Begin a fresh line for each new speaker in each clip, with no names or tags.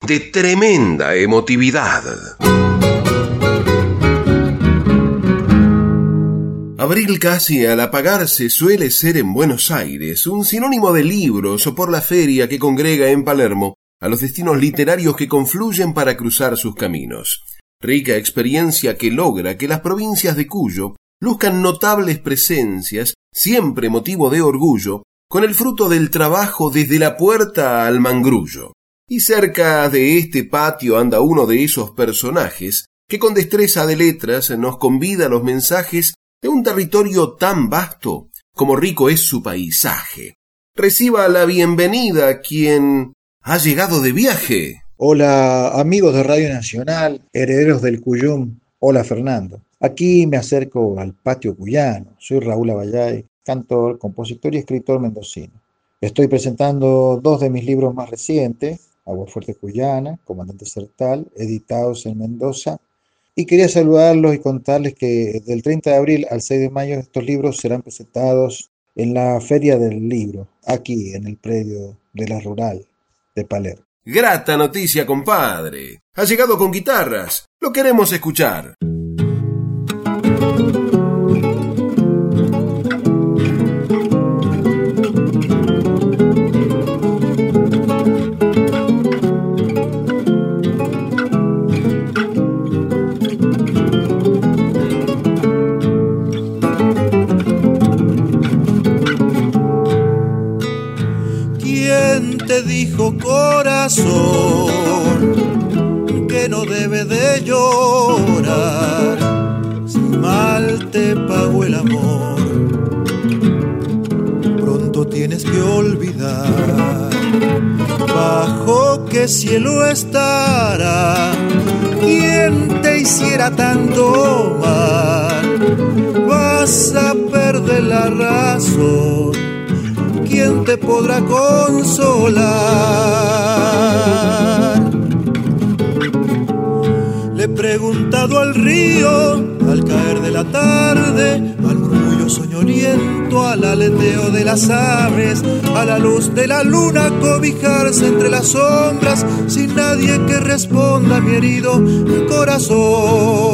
de tremenda emotividad. Abril casi al apagarse suele ser en Buenos Aires un sinónimo de libros o por la feria que congrega en Palermo a los destinos literarios que confluyen para cruzar sus caminos rica experiencia que logra que las provincias de Cuyo luzcan notables presencias, siempre motivo de orgullo, con el fruto del trabajo desde la puerta al mangrullo. Y cerca de este patio anda uno de esos personajes que con destreza de letras nos convida a los mensajes de un territorio tan vasto como rico es su paisaje. Reciba la bienvenida quien ha llegado de viaje.
Hola amigos de Radio Nacional, herederos del Cuyum, hola Fernando. Aquí me acerco al patio cuyano. Soy Raúl Abayay, cantor, compositor y escritor mendocino. Estoy presentando dos de mis libros más recientes, Agua Fuerte Cuyana, Comandante Sertal, editados en Mendoza. Y quería saludarlos y contarles que del 30 de abril al 6 de mayo estos libros serán presentados en la Feria del Libro, aquí en el predio de la Rural de Palermo.
Grata noticia, compadre. Ha llegado con guitarras. Lo queremos escuchar.
Podrá consolar? Le he preguntado al río, al caer de la tarde, al murmullo soñoliento, al aleteo de las aves, a la luz de la luna cobijarse entre las sombras, sin nadie que responda a mi herido corazón.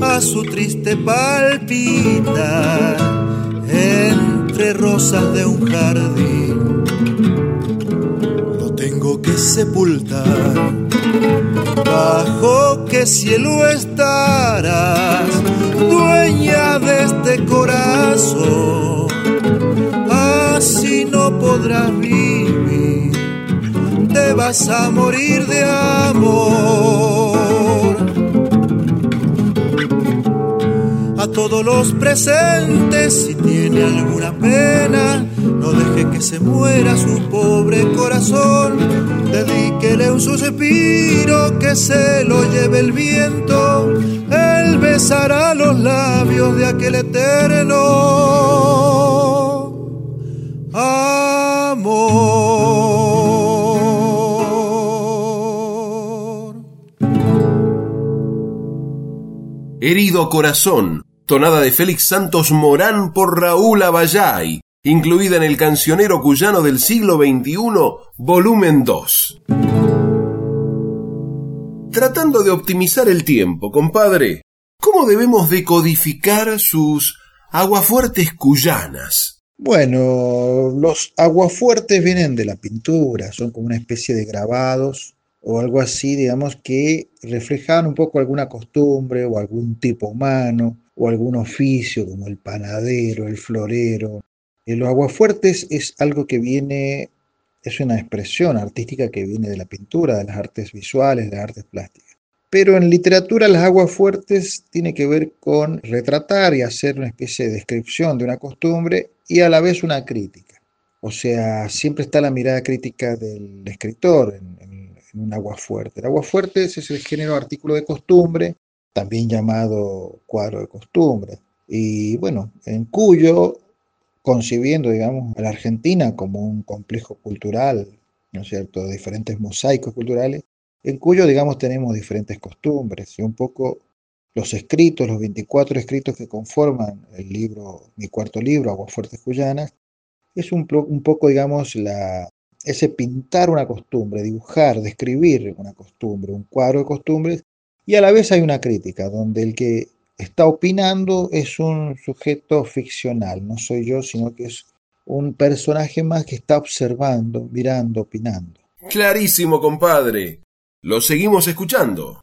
A su triste palpita entre rosas de un jardín. Lo tengo que sepultar. Bajo qué cielo estarás, dueña de este corazón. Así no podrás vivir, te vas a morir de amor. Todos los presentes. Si tiene alguna pena, no deje que se muera su pobre corazón. Dedíquele un suspiro que se lo lleve el viento. Él besará los labios de aquel eterno amor.
Herido corazón tonada de Félix Santos Morán por Raúl Abayay, incluida en el cancionero cuyano del siglo XXI, volumen 2. Tratando de optimizar el tiempo, compadre, ¿cómo debemos decodificar sus aguafuertes cuyanas?
Bueno, los aguafuertes vienen de la pintura, son como una especie de grabados o algo así, digamos, que reflejaban un poco alguna costumbre o algún tipo humano o algún oficio como el panadero, el florero. En los aguafuertes es algo que viene, es una expresión artística que viene de la pintura, de las artes visuales, de las artes plásticas. Pero en literatura las aguafuertes tiene que ver con retratar y hacer una especie de descripción de una costumbre y a la vez una crítica. O sea, siempre está la mirada crítica del escritor en, un aguafuerte. El aguafuerte es el género artículo de costumbre, también llamado cuadro de costumbre. Y bueno, en Cuyo, concibiendo, digamos, a la Argentina como un complejo cultural, ¿no es cierto?, de diferentes mosaicos culturales, en Cuyo, digamos, tenemos diferentes costumbres y un poco los escritos, los 24 escritos que conforman el libro, mi cuarto libro, Aguafuertes Cuyanas, es un, un poco, digamos, la, ese pintar una costumbre, dibujar, describir una costumbre, un cuadro de costumbres, y a la vez hay una crítica, donde el que está opinando es un sujeto ficcional, no soy yo, sino que es un personaje más que está observando, mirando, opinando.
Clarísimo, compadre. Lo seguimos escuchando.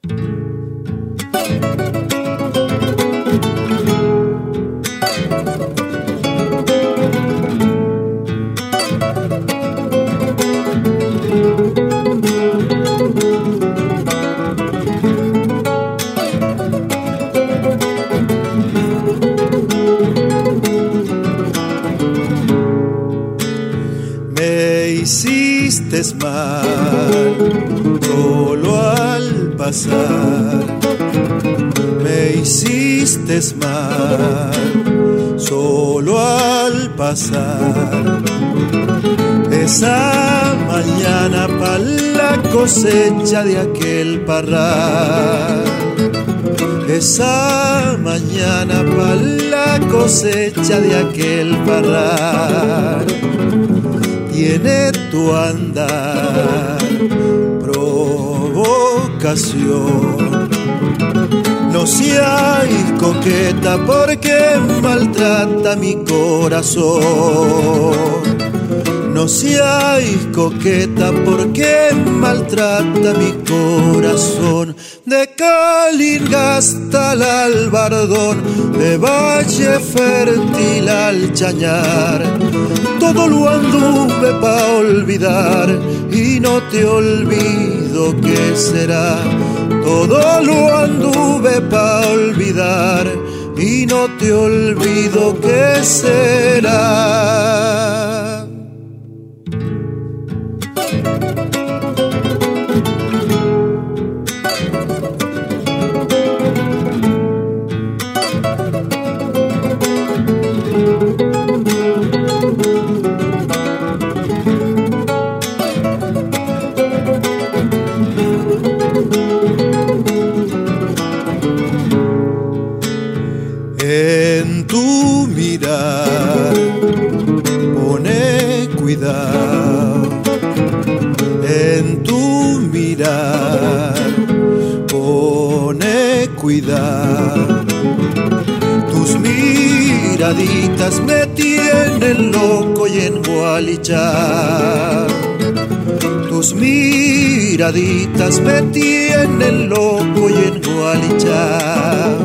Mal, solo al pasar. Me hiciste mal, solo al pasar. Esa mañana para la cosecha de aquel parral. Esa mañana para la cosecha de aquel parral tiene tu andar provocación. No seáis coqueta porque maltrata mi corazón. No seáis coqueta porque maltrata mi corazón. De Calinga hasta el Albardón, de Valle Fértil al Chañar. Todo lo anduve pa' olvidar y no te olvido que será. Todo lo anduve pa' olvidar y no te olvido que será. Tus miraditas me tienen loco y en Gualichá. Tus miraditas me tienen loco y en Gualichá.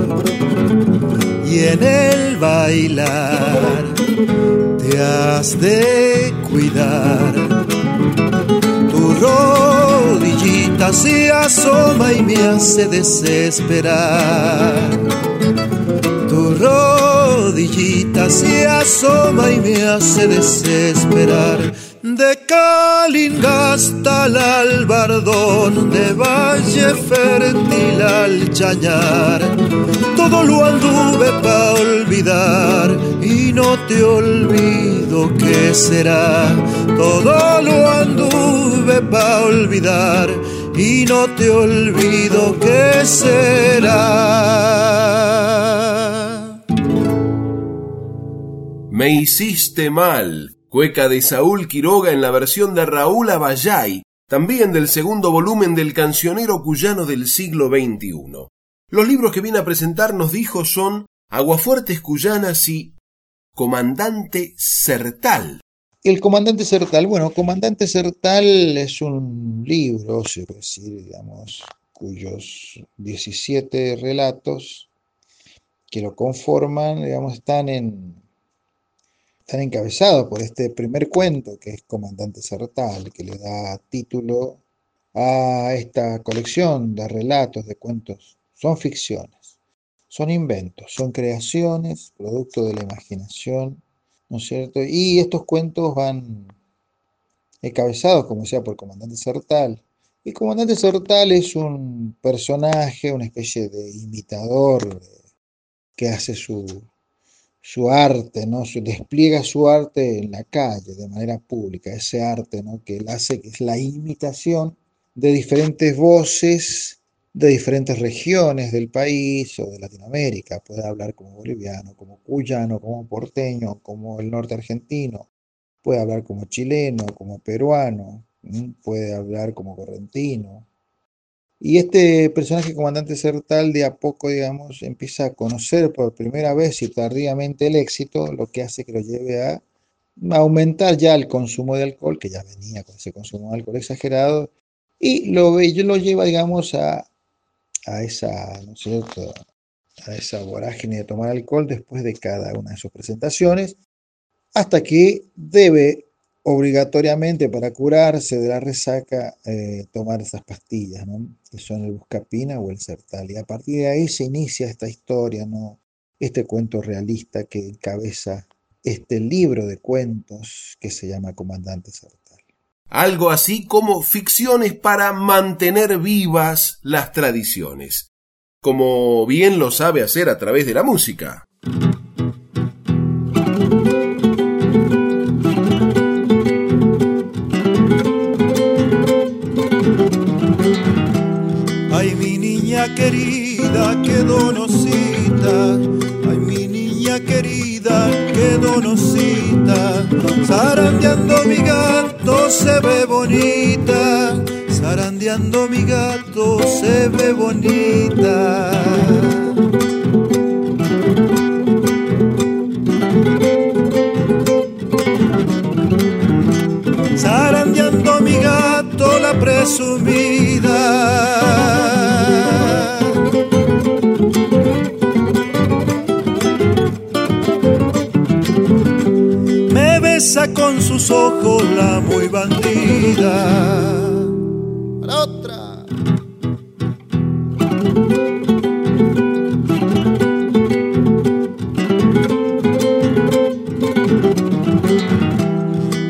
Y en el bailar te has de cuidar. Se asoma y me hace desesperar. Tu rodillita se asoma y me hace desesperar. De Calinga hasta el Albardón, de Valle Fértil al Chañar, todo lo anduve pa' olvidar y no te olvido que será. Todo lo anduve pa' olvidar y no te olvido que será.
Me hiciste mal cueca de Saúl Quiroga en la versión de Raúl Abayay, también del segundo volumen del cancionero cuyano del siglo XXI. Los libros que viene a presentar, nos dijo, son Aguafuertes Cuyanas y Comandante Sertal.
El Comandante Sertal, bueno, Comandante Sertal es un libro, se puede decir, digamos, cuyos 17 relatos que lo conforman, digamos, están, en, están encabezados por este primer cuento, que es Comandante Sertal, que le da título a esta colección de relatos, de cuentos. Son ficciones, son inventos, son creaciones, producto de la imaginación, ¿no cierto? Y estos cuentos van encabezados, como decía, por Comandante Sertal. El Comandante Sertal es un personaje, una especie de imitador que hace su, su arte, ¿no? despliega su arte en la calle, de manera pública, ese arte ¿no? que hace, que es la imitación de diferentes voces de diferentes regiones del país o de Latinoamérica. Puede hablar como boliviano, como cuyano, como porteño, como el norte argentino. Puede hablar como chileno, como peruano, puede hablar como correntino. Y este personaje comandante Sertal de a poco, digamos, empieza a conocer por primera vez y tardíamente el éxito, lo que hace que lo lleve a aumentar ya el consumo de alcohol, que ya venía con ese consumo de alcohol exagerado, y lo, lo lleva, digamos, a, a esa, ¿no es cierto? a esa vorágine de tomar alcohol después de cada una de sus presentaciones, hasta que debe obligatoriamente para curarse de la resaca eh, tomar esas pastillas, ¿no? que son el buscapina o el sertal. Y a partir de ahí se inicia esta historia, ¿no? este cuento realista que encabeza este libro de cuentos que se llama Comandante Sertal.
Algo así como ficciones para mantener vivas las tradiciones, como bien lo sabe hacer a través de la música.
querida, qué donosita. Donosita. Zarandeando mi gato se ve bonita. Zarandeando mi gato se ve bonita. Zarandeando mi gato la presumida. Con sus ojos la muy bandida. otra.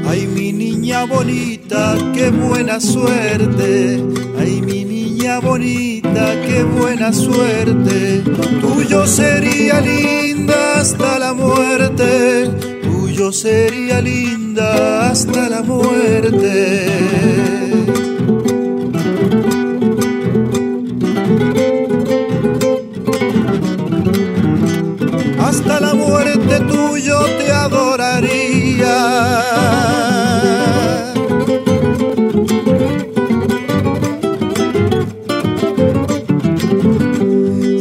Ay, mi niña bonita, qué buena suerte. Ay, mi niña bonita, qué buena suerte. Tuyo sería linda hasta la muerte yo sería linda hasta la muerte. Hasta la muerte tuyo te adoraría.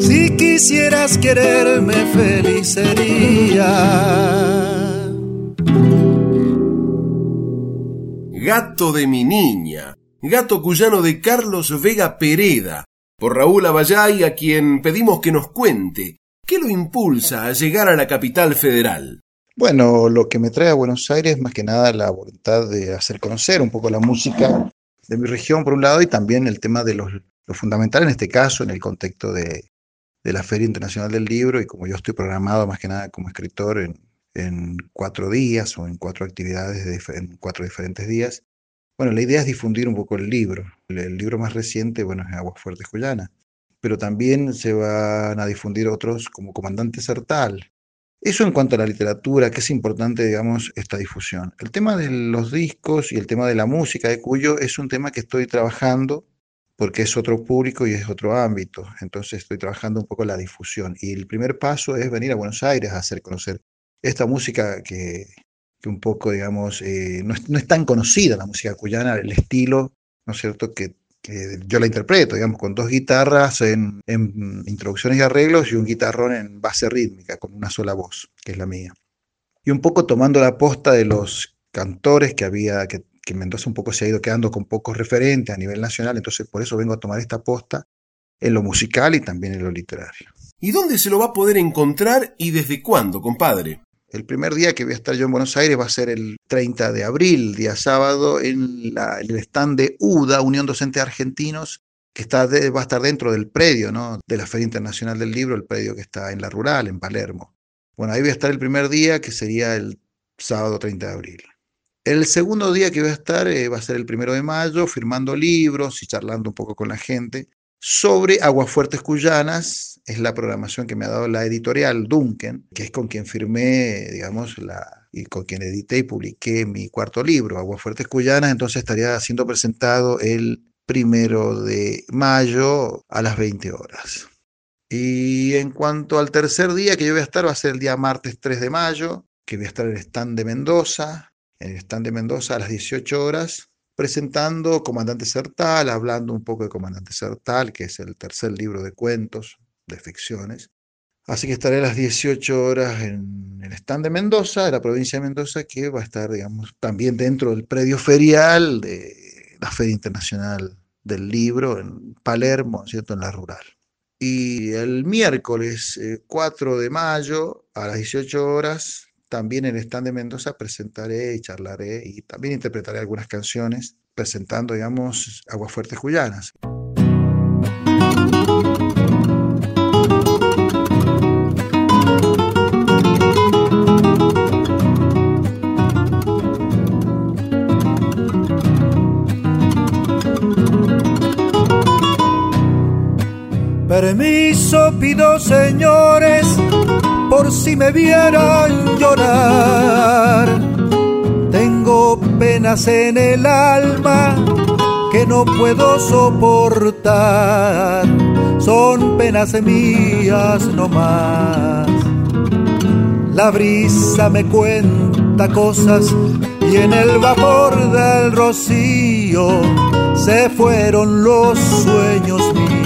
Si quisieras quererme feliz sería.
De mi niña, gato cuyano de Carlos Vega Pereda, por Raúl Abayay, a quien pedimos que nos cuente qué lo impulsa a llegar a la capital federal.
Bueno, lo que me trae a Buenos Aires es más que nada la voluntad de hacer conocer un poco la música de mi región, por un lado, y también el tema de lo fundamental en este caso, en el contexto de, la Feria Internacional del Libro, y como yo estoy programado más que nada como escritor en, en cuatro días o en cuatro actividades de, en cuatro diferentes días. Bueno, la idea es difundir un poco el libro. El, libro más reciente, bueno, es Aguas Fuertes Cuyana, pero también se van a difundir otros como Comandante Sertal. Eso en cuanto a la literatura, que es importante, digamos, esta difusión. El tema de los discos y el tema de la música de Cuyo es un tema que estoy trabajando porque es otro público y es otro ámbito. Entonces estoy trabajando un poco la difusión. Y el primer paso es venir a Buenos Aires a hacer conocer esta música que, un poco, digamos, eh, no, es, tan conocida la música cuyana, el estilo, ¿no es cierto?, que, yo la interpreto, digamos, con dos guitarras en, introducciones y arreglos y un guitarrón en base rítmica, con una sola voz, que es la mía. Y un poco tomando la posta de los cantores que había, que, que Mendoza un poco se ha ido quedando con pocos referentes a nivel nacional, entonces por eso vengo a tomar esta posta en lo musical y también en lo literario.
¿Y dónde se lo va a poder encontrar y desde cuándo, compadre?
El primer día que voy a estar yo en Buenos Aires va a ser el 30 de abril, día sábado, en, el stand de UDA, Unión Docente Argentinos, que está va a estar dentro del predio ¿no? de la Feria Internacional del Libro, el predio que está en la rural, en Palermo. Bueno, ahí voy a estar el primer día, que sería el sábado 30 de abril. El segundo día que voy a estar eh, va a ser el primero de mayo, firmando libros y charlando un poco con la gente sobre Aguafuertes Cuyanas. Es la programación que me ha dado la editorial Duncan, que es con quien firmé, digamos, la, y con quien edité y publiqué mi cuarto libro, Aguafuertes Cuyanas. Entonces estaría siendo presentado el primero de mayo a las 20 horas. Y en cuanto al tercer día que yo voy a estar, va a ser el día martes 3 de mayo, que voy a estar en el stand de Mendoza, en el stand de Mendoza a las 18 horas, presentando Comandante Sertal, hablando un poco de Comandante Sertal, que es el tercer libro de cuentos, de ficciones. Así que estaré a las 18 horas en el stand de Mendoza, de la provincia de Mendoza, que va a estar, digamos, también dentro del predio ferial de la Feria Internacional del Libro en Palermo, ¿cierto? En la rural. Y el miércoles 4 eh, de mayo a las 18 horas también en el stand de Mendoza presentaré y charlaré y también interpretaré algunas canciones presentando, digamos, Aguafuertes Cuyanas.
Permiso pido, señores por si me vieran llorar. Tengo penas en el alma que no puedo soportar. Son penas mías no más. La brisa me cuenta cosas y en el vapor del rocío se fueron los sueños míos.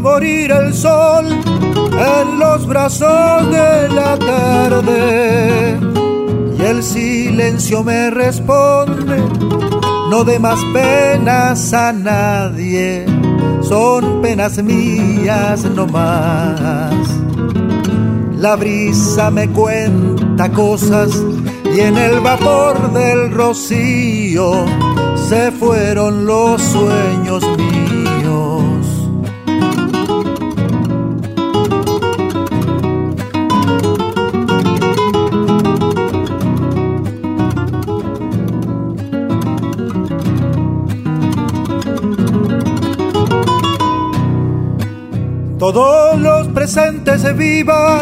Morir el sol en los brazos de la tarde. Y el silencio me responde, no de más penas a nadie, son penas mías no más. La brisa me cuenta cosas y en el vapor del rocío se fueron los sueños míos. Todos los presentes viva,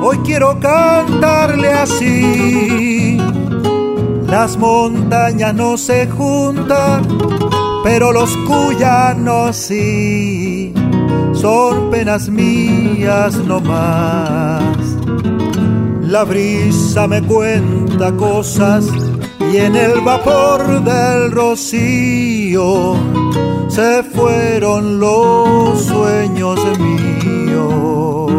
hoy quiero cantarle así. Las montañas no se juntan, pero los cuyanos sí, son penas mías no más. La brisa me cuenta cosas y en el vapor del rocío se fueron los sueños míos.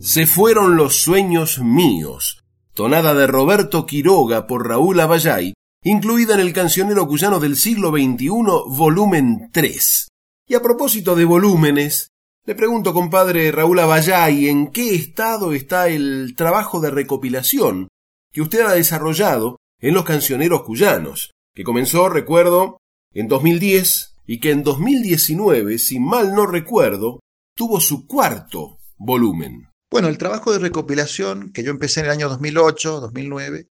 Se fueron los sueños míos, tonada de Roberto Quiroga por Raúl Abayay, incluida en el cancionero cuyano del siglo XXI, volumen 3. Y a propósito de volúmenes, le pregunto, compadre Raúl Abayay, ¿en qué estado está el trabajo de recopilación que usted ha desarrollado en los cancioneros cuyanos, que comenzó, recuerdo, en 2010 y que en 2019, si mal no recuerdo, tuvo su cuarto volumen?
Bueno, el trabajo de recopilación que yo empecé en el año 2008, 2009,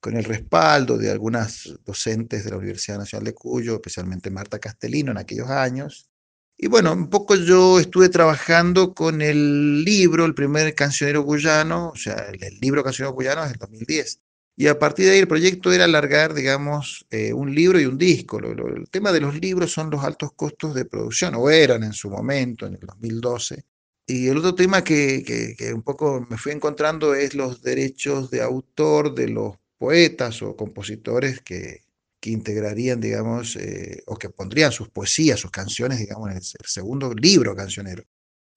con el respaldo de algunas docentes de la Universidad Nacional de Cuyo, especialmente Marta Castellino en aquellos años, y bueno, un poco yo estuve trabajando con el libro, el primer cancionero cuyano, o sea, el, libro cancionero cuyano es del 2010. Y a partir de ahí el proyecto era alargar, digamos, eh, un libro y un disco. el tema de los libros son los altos costos de producción, o eran en su momento, en el 2012. Y el otro tema que, un poco me fui encontrando es los derechos de autor de los poetas o compositores que, integrarían, digamos, eh, o que pondrían sus poesías, sus canciones, digamos, en el, segundo libro cancionero.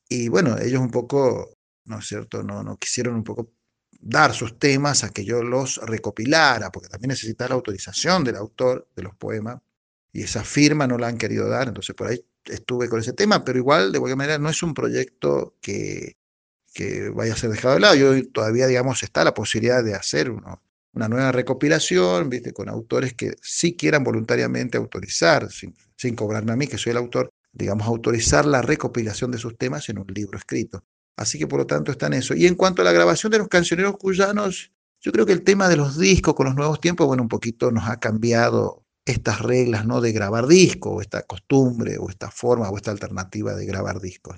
Y bueno, ellos un poco, ¿no es cierto?, no, no quisieron un poco dar sus temas a que yo los recopilara, porque también necesita la autorización del autor de los poemas, y esa firma no la han querido dar, entonces por ahí estuve con ese tema, pero igual, de cualquier manera, no es un proyecto que, que vaya a ser dejado de lado. Yo todavía, digamos, está la posibilidad de hacer una nueva recopilación, ¿viste? con autores que sí quieran voluntariamente autorizar, sin, sin cobrarme a mí, que soy el autor, digamos, autorizar la recopilación de sus temas en un libro escrito. Así que por lo tanto está en eso. Y en cuanto a la grabación de los cancioneros cuyanos, yo creo que el tema de los discos con los nuevos tiempos, bueno, un poquito nos ha cambiado estas reglas, ¿no? De grabar discos, o esta costumbre, o esta forma, o esta alternativa de grabar discos.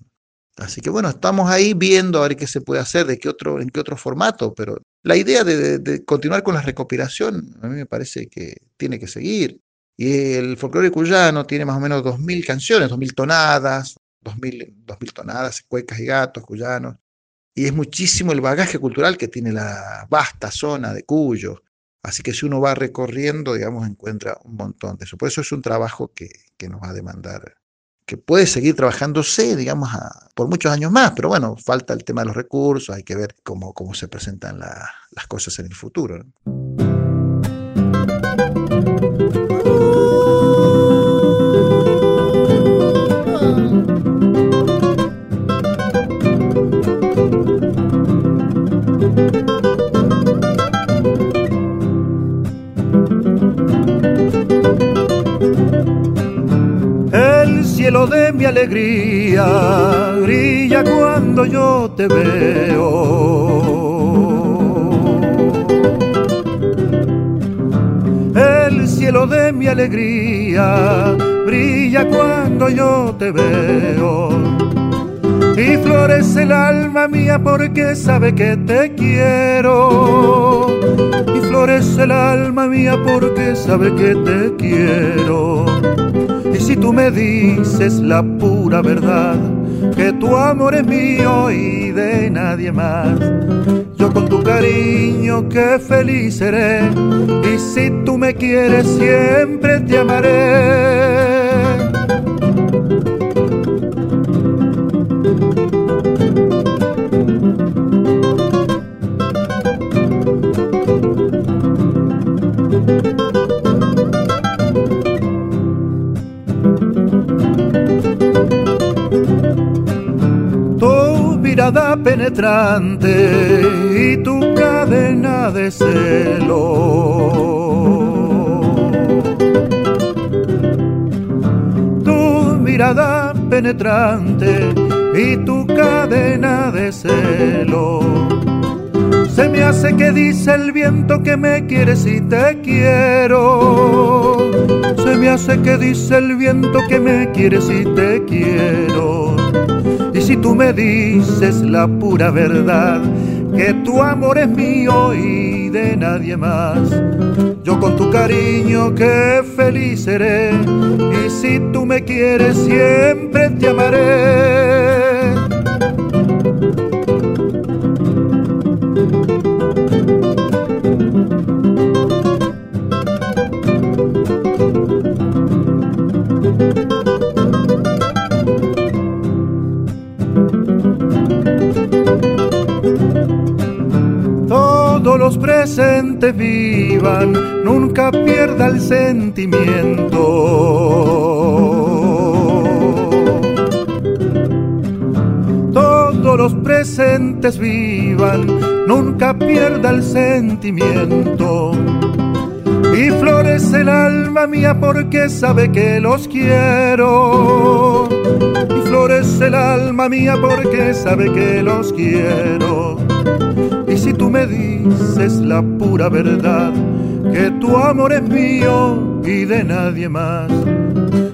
Así que bueno, estamos ahí viendo a ver qué se puede hacer, de qué otro, en qué otro formato, pero la idea de, continuar con la recopilación a mí me parece que tiene que seguir. Y el folclore cuyano tiene más o menos 2.000 canciones, 2.000 tonadas, 2.000, tonadas, cuecas y gatos cuyanos. Y es muchísimo el bagaje cultural que tiene la vasta zona de Cuyo. Así que si uno va recorriendo, digamos, encuentra un montón de eso. Por eso es un trabajo que, nos va a demandar, que puede seguir trabajándose, digamos, por muchos años más. Pero bueno, falta el tema de los recursos, hay que ver cómo, cómo se presentan las cosas en el futuro.
De mi alegría brilla cuando yo te veo. El cielo de mi alegría brilla cuando yo te veo. Y florece el alma mía porque sabe que te quiero. Y florece el alma mía porque sabe que te quiero si tú me dices la pura verdad, que tu amor es mío y de nadie más, yo con tu cariño que feliz seré, y si tú me quieres siempre te amaré. Penetrante y tu cadena de celo. Tu mirada penetrante y tu cadena de celo. Se me hace que dice el viento que me quieres y te quiero. Se me hace que dice el viento que me quieres y te quiero si tú me dices la pura verdad, que tu amor es mío y de nadie más. Yo con tu cariño que feliz seré, y si tú me quieres siempre te amaré. Los presentes vivan, nunca pierda el sentimiento. Todos los presentes vivan, nunca pierda el sentimiento. Y florece el alma mía porque sabe que los quiero. Y florece el alma mía porque sabe que los quiero si tú me dices la pura verdad, que tu amor es mío y de nadie más.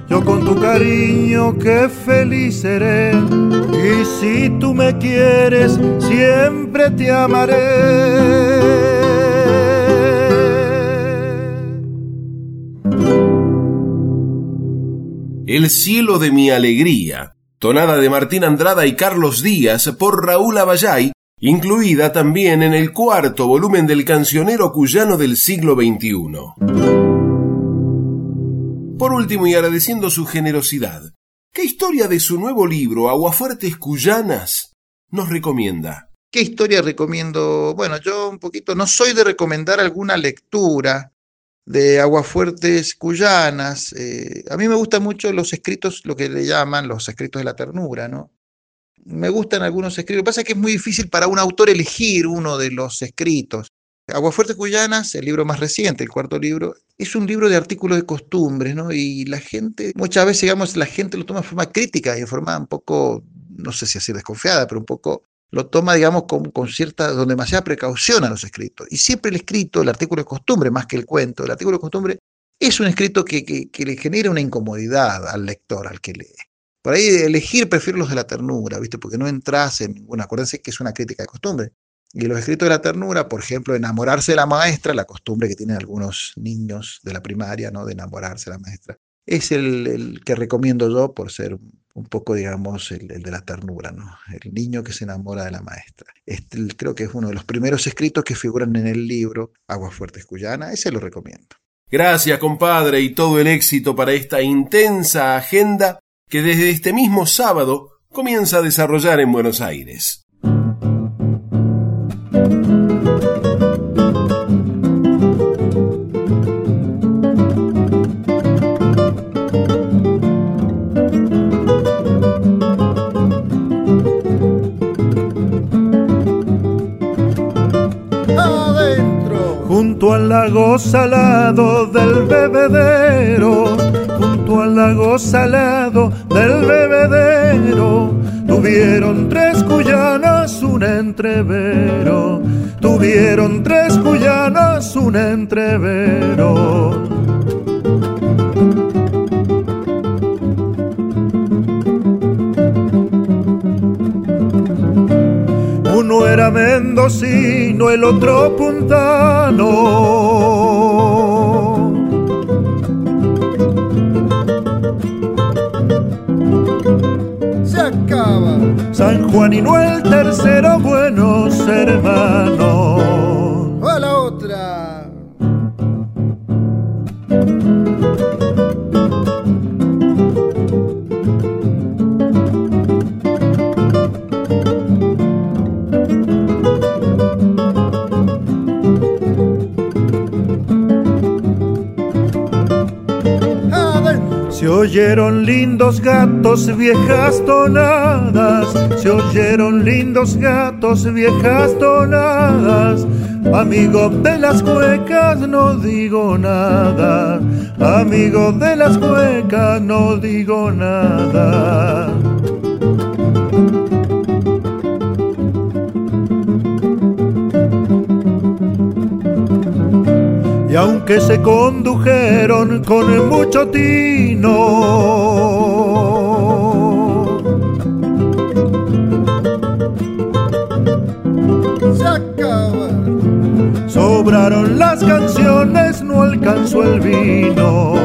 Yo con tu cariño que feliz seré, y si tú me quieres, siempre te amaré.
El cielo de mi alegría tonada de Martín Andrada y Carlos Díaz por Raúl Abayay, incluida también en el cuarto volumen del cancionero cuyano del siglo XXI. Por último, y agradeciendo su generosidad, ¿qué historia de su nuevo libro, Aguafuertes Cuyanas, nos recomienda?
¿Qué historia recomiendo? Bueno, yo un poquito no soy de recomendar alguna lectura de Aguafuertes Cuyanas. Eh, a mí me gustan mucho los escritos, lo que le llaman los escritos de la ternura, ¿no? Me gustan algunos escritos. Lo que pasa es que es muy difícil para un autor elegir uno de los escritos. Aguafuertes Cuyanas, el libro más reciente, el cuarto libro, es un libro de artículos de costumbres, ¿no? Y la gente, muchas veces, digamos, la gente lo toma de forma crítica y de forma un poco, no sé si así desconfiada, pero un poco lo toma, digamos, con, con cierta, con demasiada precaución a los escritos. Y siempre el escrito, el artículo de costumbre, más que el cuento, el artículo de costumbre es un escrito que, que, le genera una incomodidad al lector, al que lee. Por ahí elegir prefiero los de la ternura, ¿viste? Porque no entras en ninguna, acuérdense que es una crítica de costumbre. Y los escritos de la ternura, por ejemplo, enamorarse de la maestra, la costumbre que tienen algunos niños de la primaria, ¿no? De enamorarse de la maestra es el, que recomiendo yo por ser un poco, digamos, el, de la ternura, ¿no? El niño que se enamora de la maestra. Este, creo que es uno de los primeros escritos que figuran en el libro Aguas Fuertes Cuyana, ese lo recomiendo.
Gracias, compadre, y todo el éxito para esta intensa agenda que desde este mismo sábado comienza a desarrollar en Buenos Aires.
junto al lago salado del bebedero, lago salado del bebedero, tuvieron tres cuyanas un entrevero, tuvieron tres cuyanas un entrevero. Uno era mendocino, el otro puntano. Juan y no el tercero, buenos hermanos. Lindos gatos, viejas tonadas. Se oyeron lindos gatos, viejas tonadas. Amigo de las cuecas, no digo nada. Amigo de las cuecas, no digo nada. Y aunque se condujeron con mucho tino, se acaban. Sobraron las canciones, no alcanzó el vino.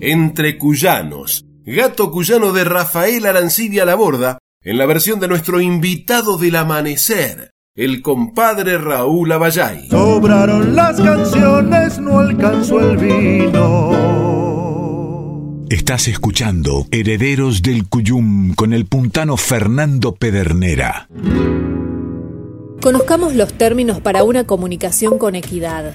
Entre cuyanos, Gato Cuyano de Rafael Arancibia La Borda, en la versión de nuestro invitado del amanecer, el compadre Raúl Abayay.
Sobraron las canciones, no alcanzó el vino.
Estás escuchando Herederos del Cuyum con el puntano Fernando Pedernera.
Conozcamos los términos para una comunicación con equidad.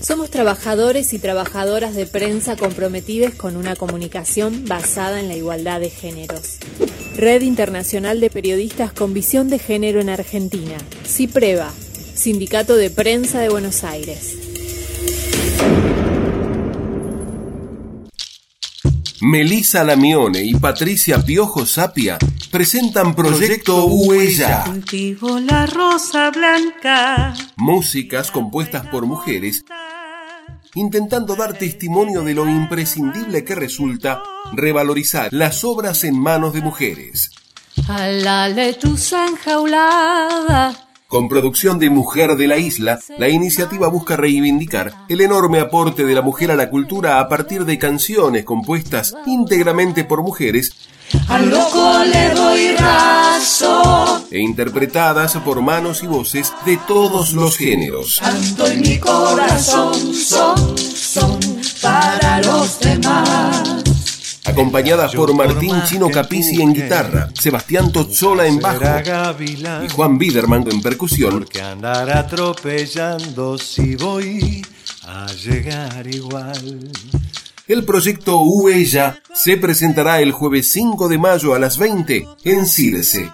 Somos trabajadores y trabajadoras de prensa comprometidos con una comunicación basada en la igualdad de géneros. Red Internacional de Periodistas con Visión de Género en Argentina. CIPREVA, Sindicato de Prensa de Buenos Aires.
Melisa Lamione y Patricia Piojo Sapia presentan Proyecto Huella.
Cultivo la rosa blanca.
Músicas compuestas por mujeres intentando dar testimonio de lo imprescindible que resulta revalorizar las obras en manos de mujeres.
enjaulada
con producción de Mujer de la Isla, la iniciativa busca reivindicar el enorme aporte de la mujer a la cultura a partir de canciones compuestas íntegramente por mujeres
al loco le doy razón.
E interpretadas por manos y voces de todos los géneros.
Canto en mi corazón son, son para los demás
acompañadas por Martín Chino Capici en guitarra, Sebastián Tozzola en bajo y Juan Biderman en percusión.
Porque andar atropellando si voy a llegar igual.
El proyecto Huella se presentará el jueves 5 de mayo a las 20 en Circe.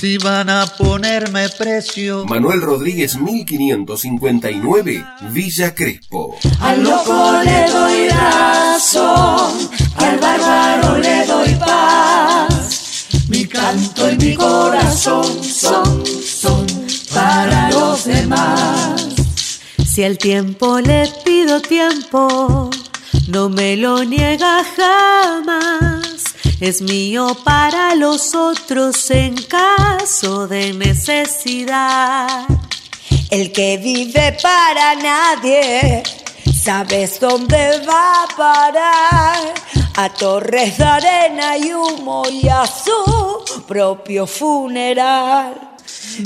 Si van a ponerme precio.
Manuel Rodríguez 1559, Villa Crespo.
Al loco le doy razón, al bárbaro le doy paz. Mi canto y mi corazón son, son para los demás. Si el tiempo le pido tiempo, no me lo niega jamás es mío para los otros en caso de necesidad. El que vive para nadie, sabes dónde va a parar. A torres de arena y humo y a su propio funeral.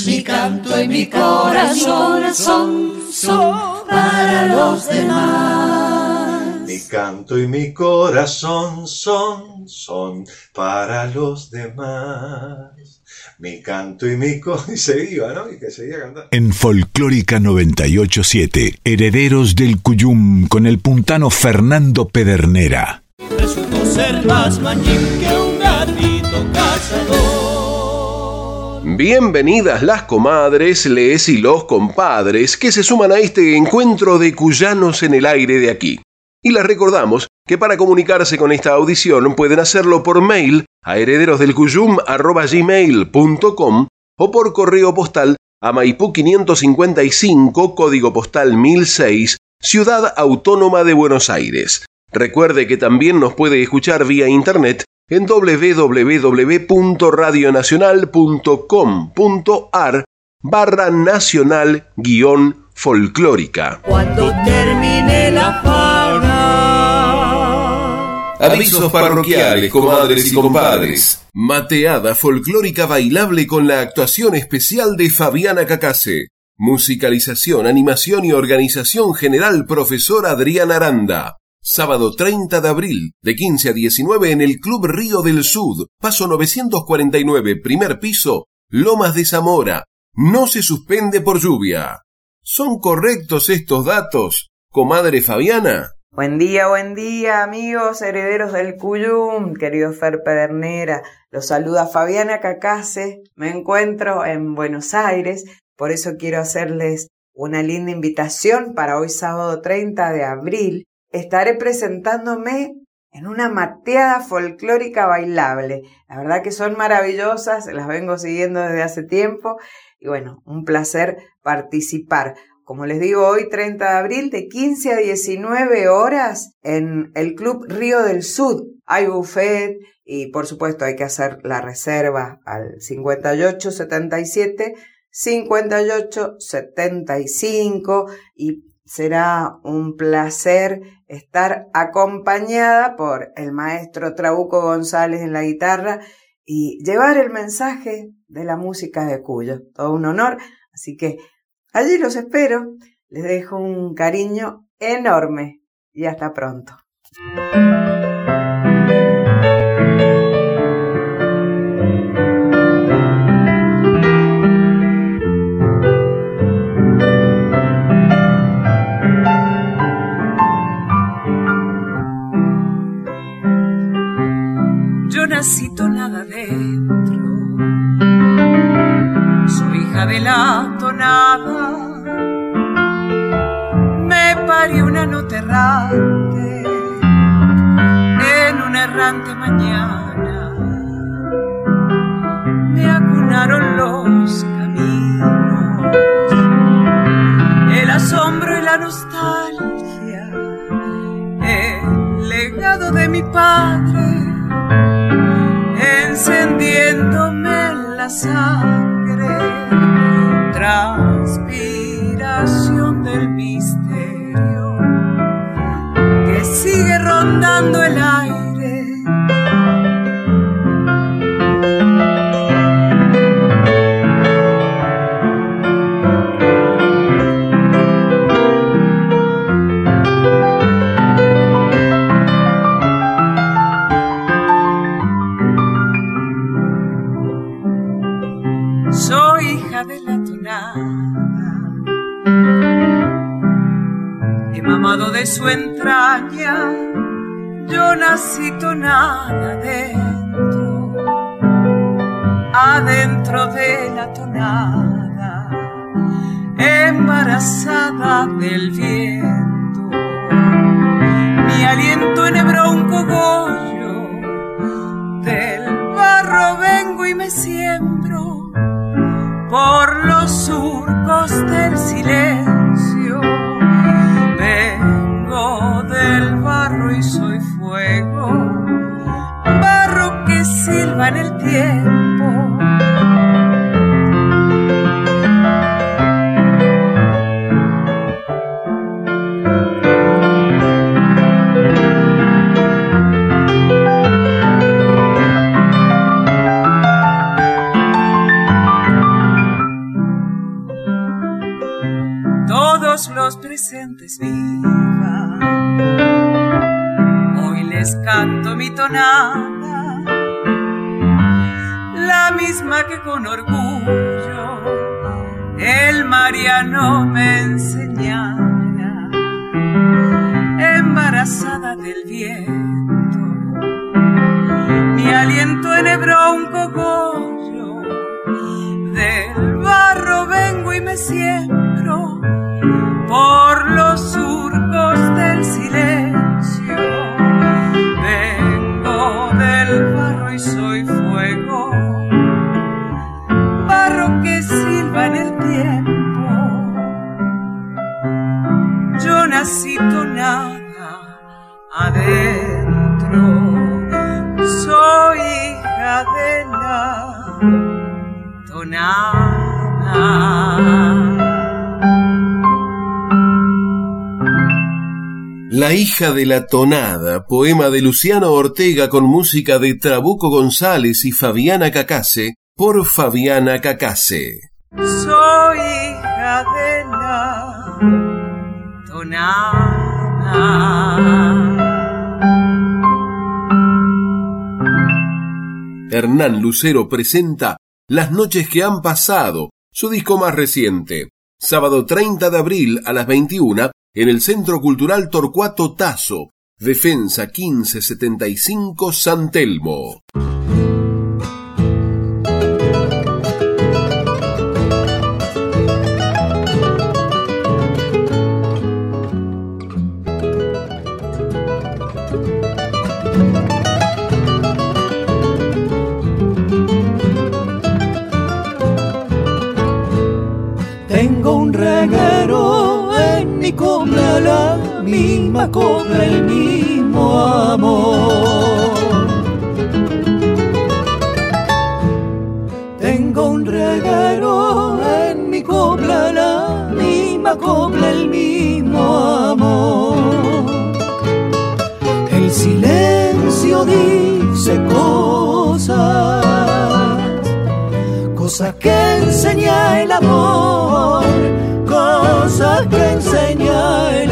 Mi canto y mi corazón son para los demás.
Mi canto y mi corazón son, son para los demás. Mi canto y mi corazón. Y se iba, ¿no? Y que seguía cantando.
En Folclórica 987, Herederos del Cuyum con el puntano Fernando Pedernera.
Resultó ser más que un gatito cazador.
Bienvenidas las comadres, les y los compadres que se suman a este encuentro de cuyanos en el aire de aquí. Y les recordamos que para comunicarse con esta audición pueden hacerlo por mail a herederosdelcuyum.gmail.com o por correo postal a Maipú 555, código postal 1006, Ciudad Autónoma de Buenos Aires. Recuerde que también nos puede escuchar vía internet en www.radionacional.com.ar barra nacional guion folclórica.
Cuando termine la
Avisos parroquiales, comadres y compadres. Mateada folclórica bailable con la actuación especial de Fabiana Cacase. Musicalización, animación y organización general profesor Adrián Aranda. Sábado 30 de abril, de 15 a 19 en el Club Río del Sud, paso 949, primer piso, Lomas de Zamora. No se suspende por lluvia. ¿Son correctos estos datos, comadre Fabiana?
Buen día, buen día, amigos herederos del Cuyum, querido Fer Pedernera. Los saluda Fabiana Cacase. Me encuentro en Buenos Aires, por eso quiero hacerles una linda invitación para hoy sábado 30 de abril. Estaré presentándome en una mateada folclórica bailable. La verdad que son maravillosas, las vengo siguiendo desde hace tiempo y bueno, un placer participar como les digo, hoy 30 de abril de 15 a 19 horas en el Club Río del Sud. Hay buffet y por supuesto hay que hacer la reserva al 5877 5875 y será un placer estar acompañada por el maestro Trabuco González en la guitarra y llevar el mensaje de la música de Cuyo. Todo un honor, así que Allí los espero, les dejo un cariño enorme y hasta pronto.
Nací nada dentro, soy hija de la me parió una nota errante
una errante mañana. Me acunaron los caminos, el asombro y la nostalgia, el legado de mi padre, encendiéndome la sangre, transpiración del misterio que sigue rondando el aire. De la tonada, he mamado de su entraña, yo nací tonada adentro, adentro de la tonada, embarazada del viento, mi aliento enhebró un cogollo, del barro vengo y me siembro por los surcos del silencio. Vengo del barro y soy fuego, barro que silba en el tiempo. Tonada, la misma que con orgullo el Mariano me enseñara, embarazada del viento. Mi aliento enhebró un cogollo, del barro vengo y me siembro por los surcos Yo nací tonada adentro, soy hija de la tonada.
La hija de la tonada, poema de Luciano Ortega con música de Trabuco González y Fabiana Cacase, por Fabiana Cacase.
Soy hija de la
Hernán Lucero presenta Las noches que han pasado, su disco más reciente. Sábado 30 de abril a las 21 en el Centro Cultural Torcuato Tazo, Defensa 1575 San Telmo.
Tengo un reguero en mi copla, la misma copla, el mismo amor. Tengo un reguero en mi copla, la misma copla, el mismo amor. El silencio dice cosas cosas que enseña el amor, cosas que enseña el.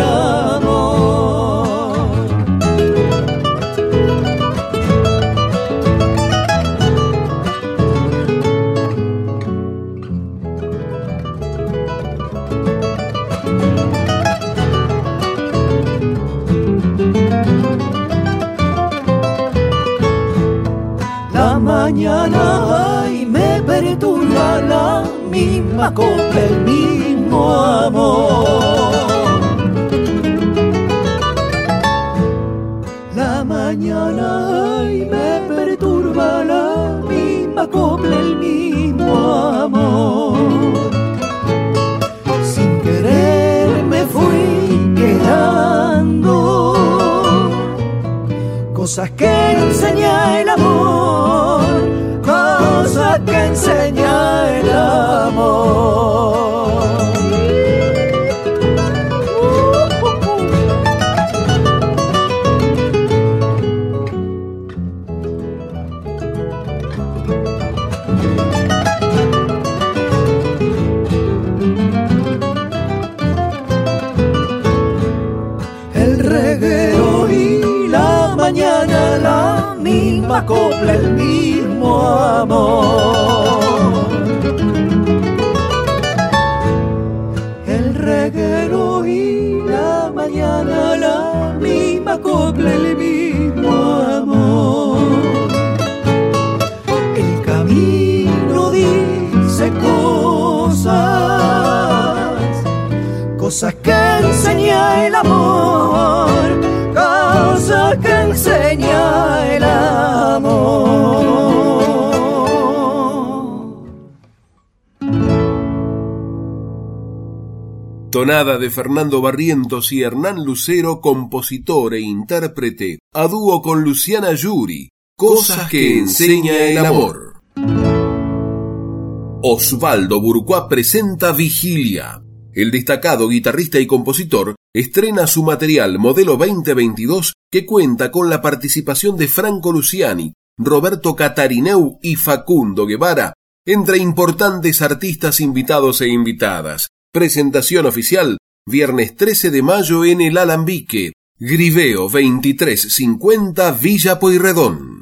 contra el mismo amor. La mañana ay, me perturba la misma copla, el mismo amor. Sin querer me fui quedando cosas que enseña el amor, cosas que enseña el mismo amor. El reguero y la mañana la misma copla el mismo amor. El camino dice cosas, cosas que enseña el amor, enseña el
Tonada de Fernando Barrientos y Hernán Lucero, compositor e intérprete, a dúo con Luciana Yuri, Cosas que enseña el amor. Osvaldo Burcuá presenta Vigilia. El destacado guitarrista y compositor estrena su material modelo 2022 que cuenta con la participación de Franco Luciani, Roberto Catarineu y Facundo Guevara, entre importantes artistas invitados e invitadas. Presentación oficial, viernes 13 de mayo en el Alambique, Griveo 2350 Villa Pueyrredón.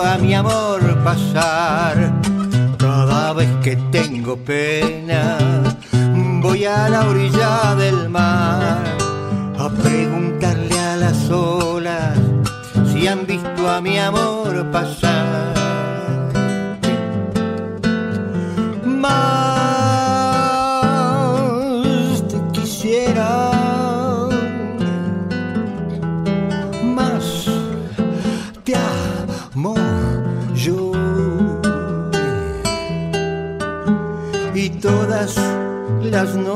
a mi amor pasar. Cada vez que tengo pena, voy a la orilla del mar a preguntarle a las olas si han visto a mi amor pasar. Doesn't know.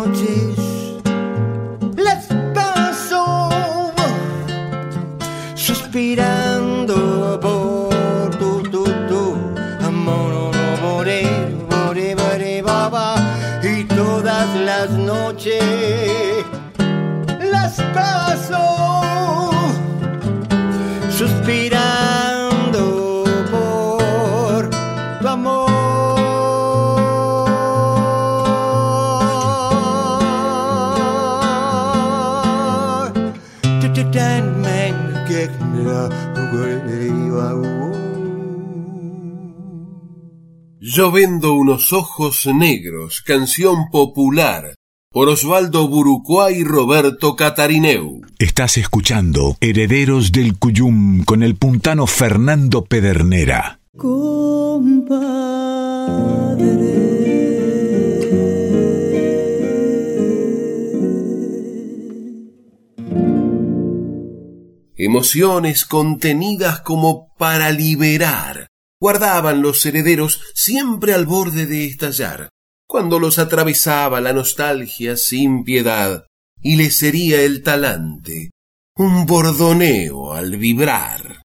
Yo vendo unos ojos negros, canción popular, por Osvaldo Burucuá y Roberto Catarineu.
Estás escuchando Herederos del Cuyum con el puntano Fernando Pedernera.
Emociones contenidas como para liberar guardaban los herederos siempre al borde de estallar, cuando los atravesaba la nostalgia sin piedad y les hería el talante, un bordoneo al vibrar.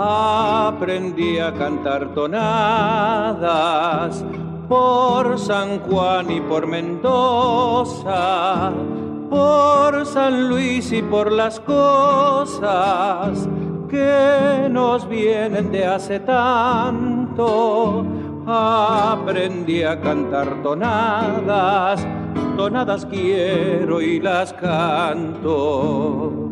Aprendí a cantar tonadas por San Juan y por Mendoza, por San Luis y por las cosas que nos vienen de hace tanto. Aprendí a cantar tonadas, tonadas quiero y las canto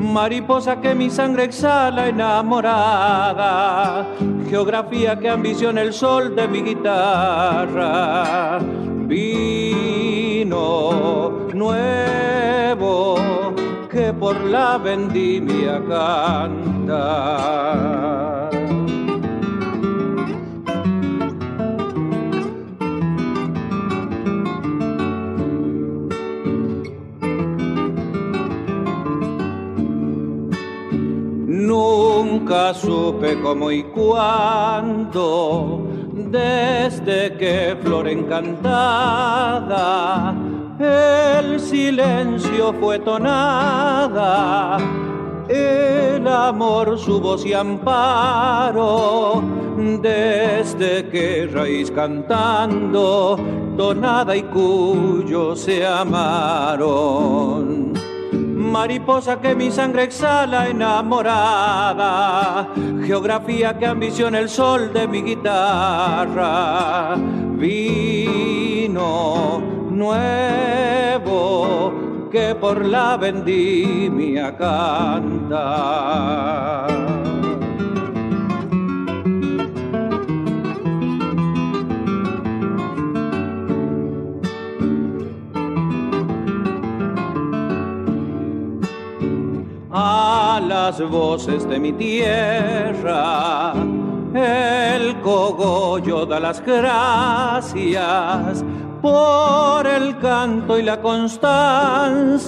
mariposa que mi sangre exhala enamorada, geografía que ambiciona el sol de mi guitarra, vino nuevo que por la vendimia canta. Nunca supe cómo y cuándo, desde que flor encantada, el silencio fue tonada, el amor su voz y amparo, desde que raíz cantando, tonada y cuyo se amaron mariposa que mi sangre exhala enamorada, geografía que ambiciona el sol de mi guitarra, vino nuevo que por la vendimia canta. Las voces de mi tierra. El cogollo da las gracias por el canto y la constancia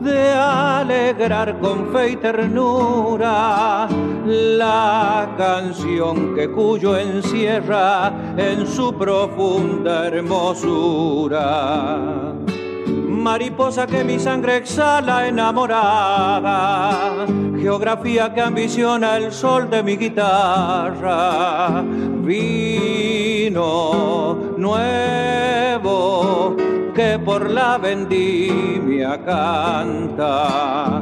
de alegrar con fe y ternura la canción que cuyo encierra en su profunda hermosura mariposa que mi sangre exhala enamorada, geografía que ambiciona el sol de mi guitarra, vino nuevo que por la vendimia canta,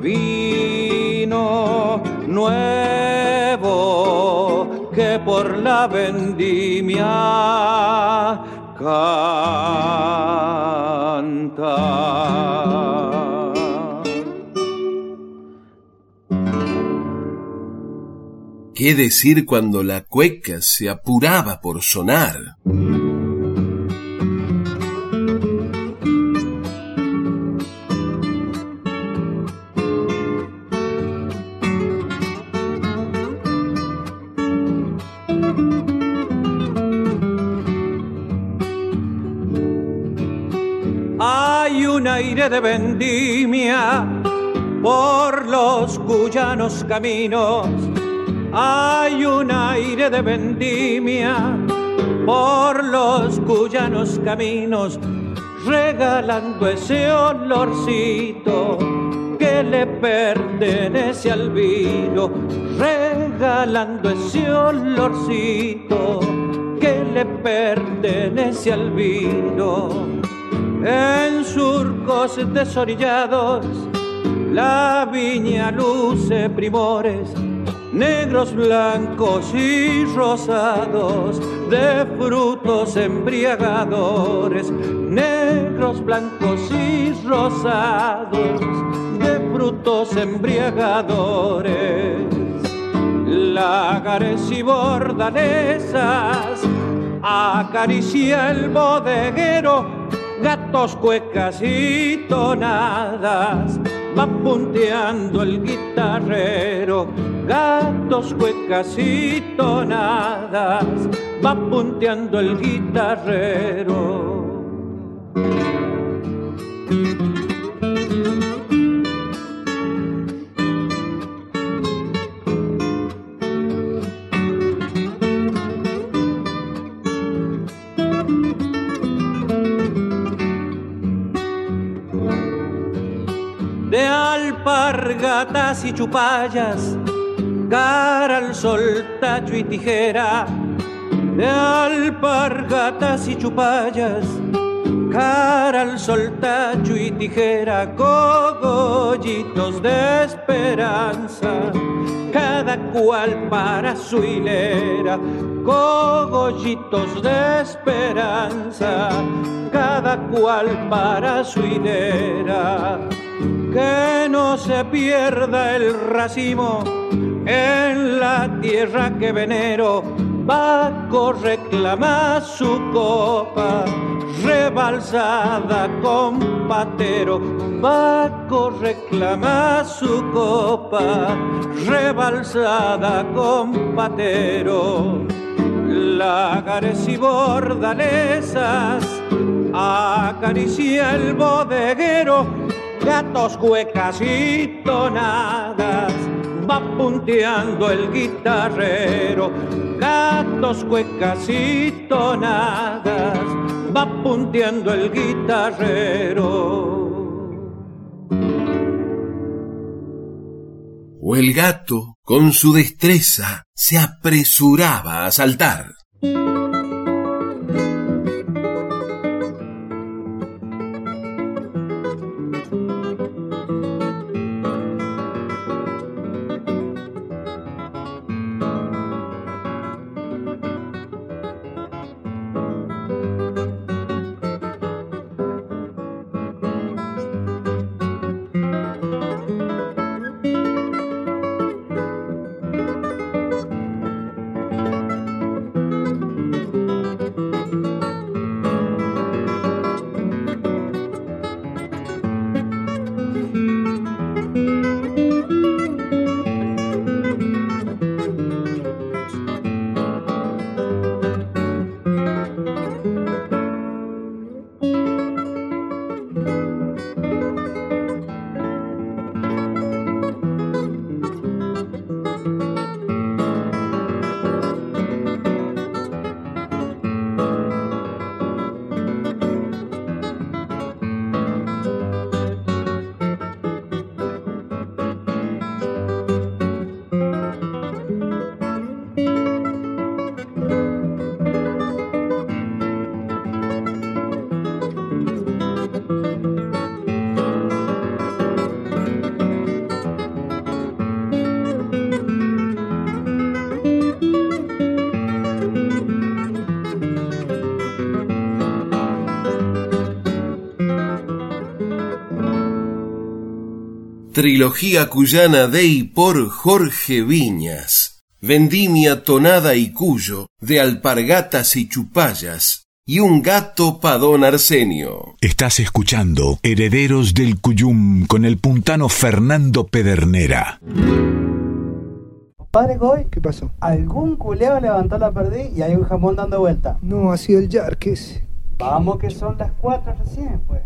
vino nuevo que por la vendimia
¿Qué decir cuando la cueca se apuraba por sonar?
aire de vendimia por los cuyanos caminos. Hay un aire de vendimia por los cuyanos caminos, regalando ese olorcito que le pertenece al vino, regalando ese olorcito que le pertenece al vino. En surcos desorillados, la viña luce primores negros, blancos y rosados, de frutos embriagadores, negros, blancos y rosados, de frutos embriagadores, lagares y bordalesas, acaricia el bodeguero, gatos, cuecas y tonadas, va punteando el guitarrero gatos, cuecas y tonadas, va punteando el guitarrero. de alpargatas y chupallas cara al sol, tacho y tijera, de alpargatas y chupallas, cara al sol, tacho y tijera, cogollitos de esperanza, cada cual para su hilera, cogollitos de esperanza, cada cual para su hilera. Que no se pierda el racimo en la tierra que venero, Baco reclama su copa, rebalsada con patero. Reclama su copa, rebalsada con patero. Lagares y bordalesas, acaricia el bodeguero, gatos, cuecas y tonadas va punteando el guitarrero, gatos, cuecas y tonadas, va punteando el guitarrero.
O el gato, con su destreza, se apresuraba a saltar. Trilogía cuyana de y por Jorge Viñas. Vendimia tonada y cuyo, de alpargatas y chupallas, y un gato padón Arsenio.
Estás escuchando Herederos del Cuyum con el puntano Fernando Pedernera.
Padre Goy,
¿Qué pasó?
algún culeo levantó la perdiz y hay un jamón dando vuelta.
No, ha sido el Yarques.
Vamos que son las cuatro recién, pues.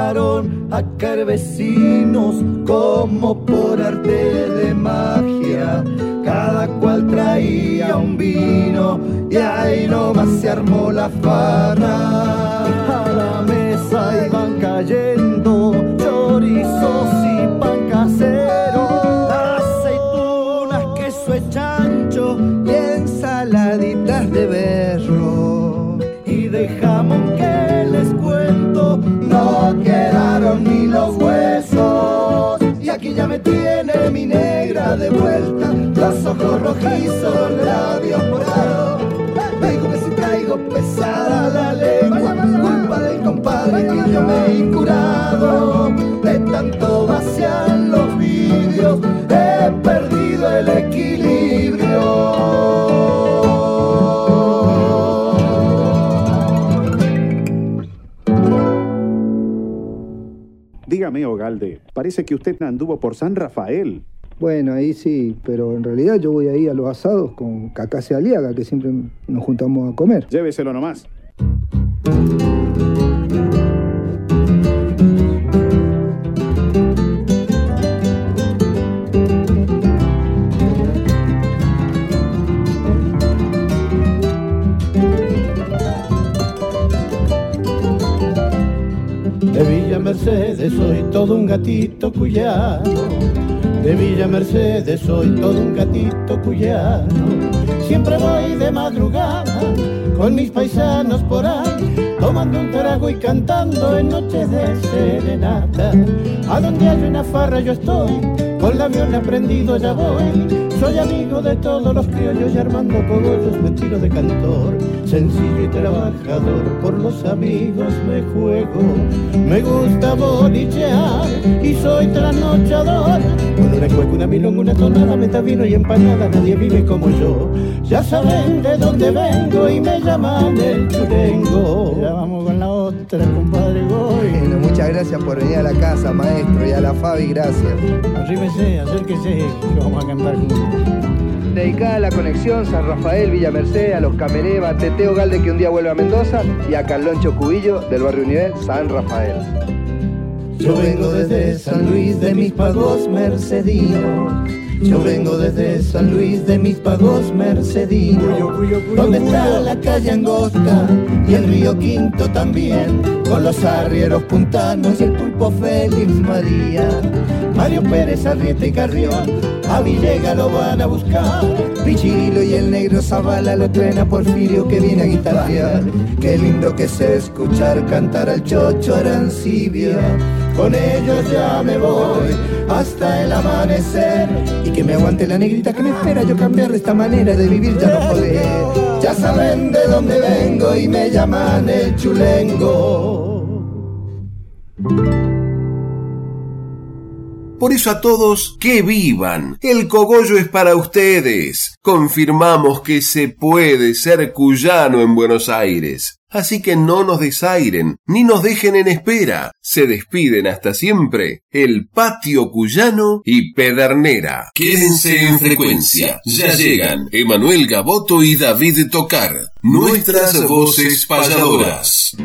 Entraron a caer vecinos como por arte de magia. Cada cual traía un vino y ahí nomás se armó la farra. A la mesa iban cayendo chorizos y ni los huesos. Y aquí ya me tiene mi negra de vuelta, los ojos rojizos, labios morados. Me dijo que si traigo pesada la lengua, culpa del compadre que yo me he curado. De tanto vaciar los vidrios, he perdido el equilibrio.
Dígame, Ogalde, parece que usted anduvo por San Rafael.
Bueno, ahí sí, pero en realidad yo voy ahí a los asados con Cacase Aliaga, que siempre nos juntamos a comer.
Lléveselo nomás.
Soy todo un gatito cuyano. De Villa Mercedes soy todo un gatito cuyano. Siempre voy de madrugada con mis paisanos por ahí, tomando un trago y cantando en noches de serenata. A donde hay una farra yo estoy, con la viola prendido ya voy. Soy amigo de todos los criollos y armando cogollos me tiro de cantor. Sencillo y trabajador, por los amigos me juego. Me gusta bolichear y soy trasnochador. Con una cueca, una milonga, una tonada, metavino y empanada, nadie vive como yo. Ya saben de dónde vengo y me llaman el chulengo. Ya vamos con la otra, compadre Goy.
Bueno, muchas gracias por venir a la casa, maestro, y a la Fabi, gracias.
Arrímese, acérquese, que vamos a cantar juntos.
Dedicada a la conexión San Rafael, Villa Merced, a los Camereva, Teteo Galde que un día vuelve a Mendoza y a Carloncho Cubillo del barrio Nivel, San Rafael.
Yo vengo desde San Luis de mis pagos mercedinos. Yo vengo desde San Luis de mis pagos mercedinos. Donde está la calle angosta y el río Quinto también. Con los arrieros puntanos y el pulpo Félix María. Mario Pérez, Arrieta y Carrión. A Villega lo van a buscar. Pichirilo y el negro Zavala lo truena Porfirio que viene a guitarrear. Qué lindo que es escuchar cantar al chocho Arancibia. Con ellos ya me voy hasta el amanecer. Y que me aguante la negrita que me espera yo cambiar de esta manera de vivir ya no poder. Ya saben de dónde vengo y me llaman el chulengo.
Por eso a todos, que vivan. El cogollo es para ustedes. Confirmamos que se puede ser cuyano en Buenos Aires. Así que no nos desairen, ni nos dejen en espera. Se despiden hasta siempre el patio cuyano y Pedernera. Quédense en frecuencia. Ya llegan Emanuel Gaboto y David Tocar, nuestras voces payadoras.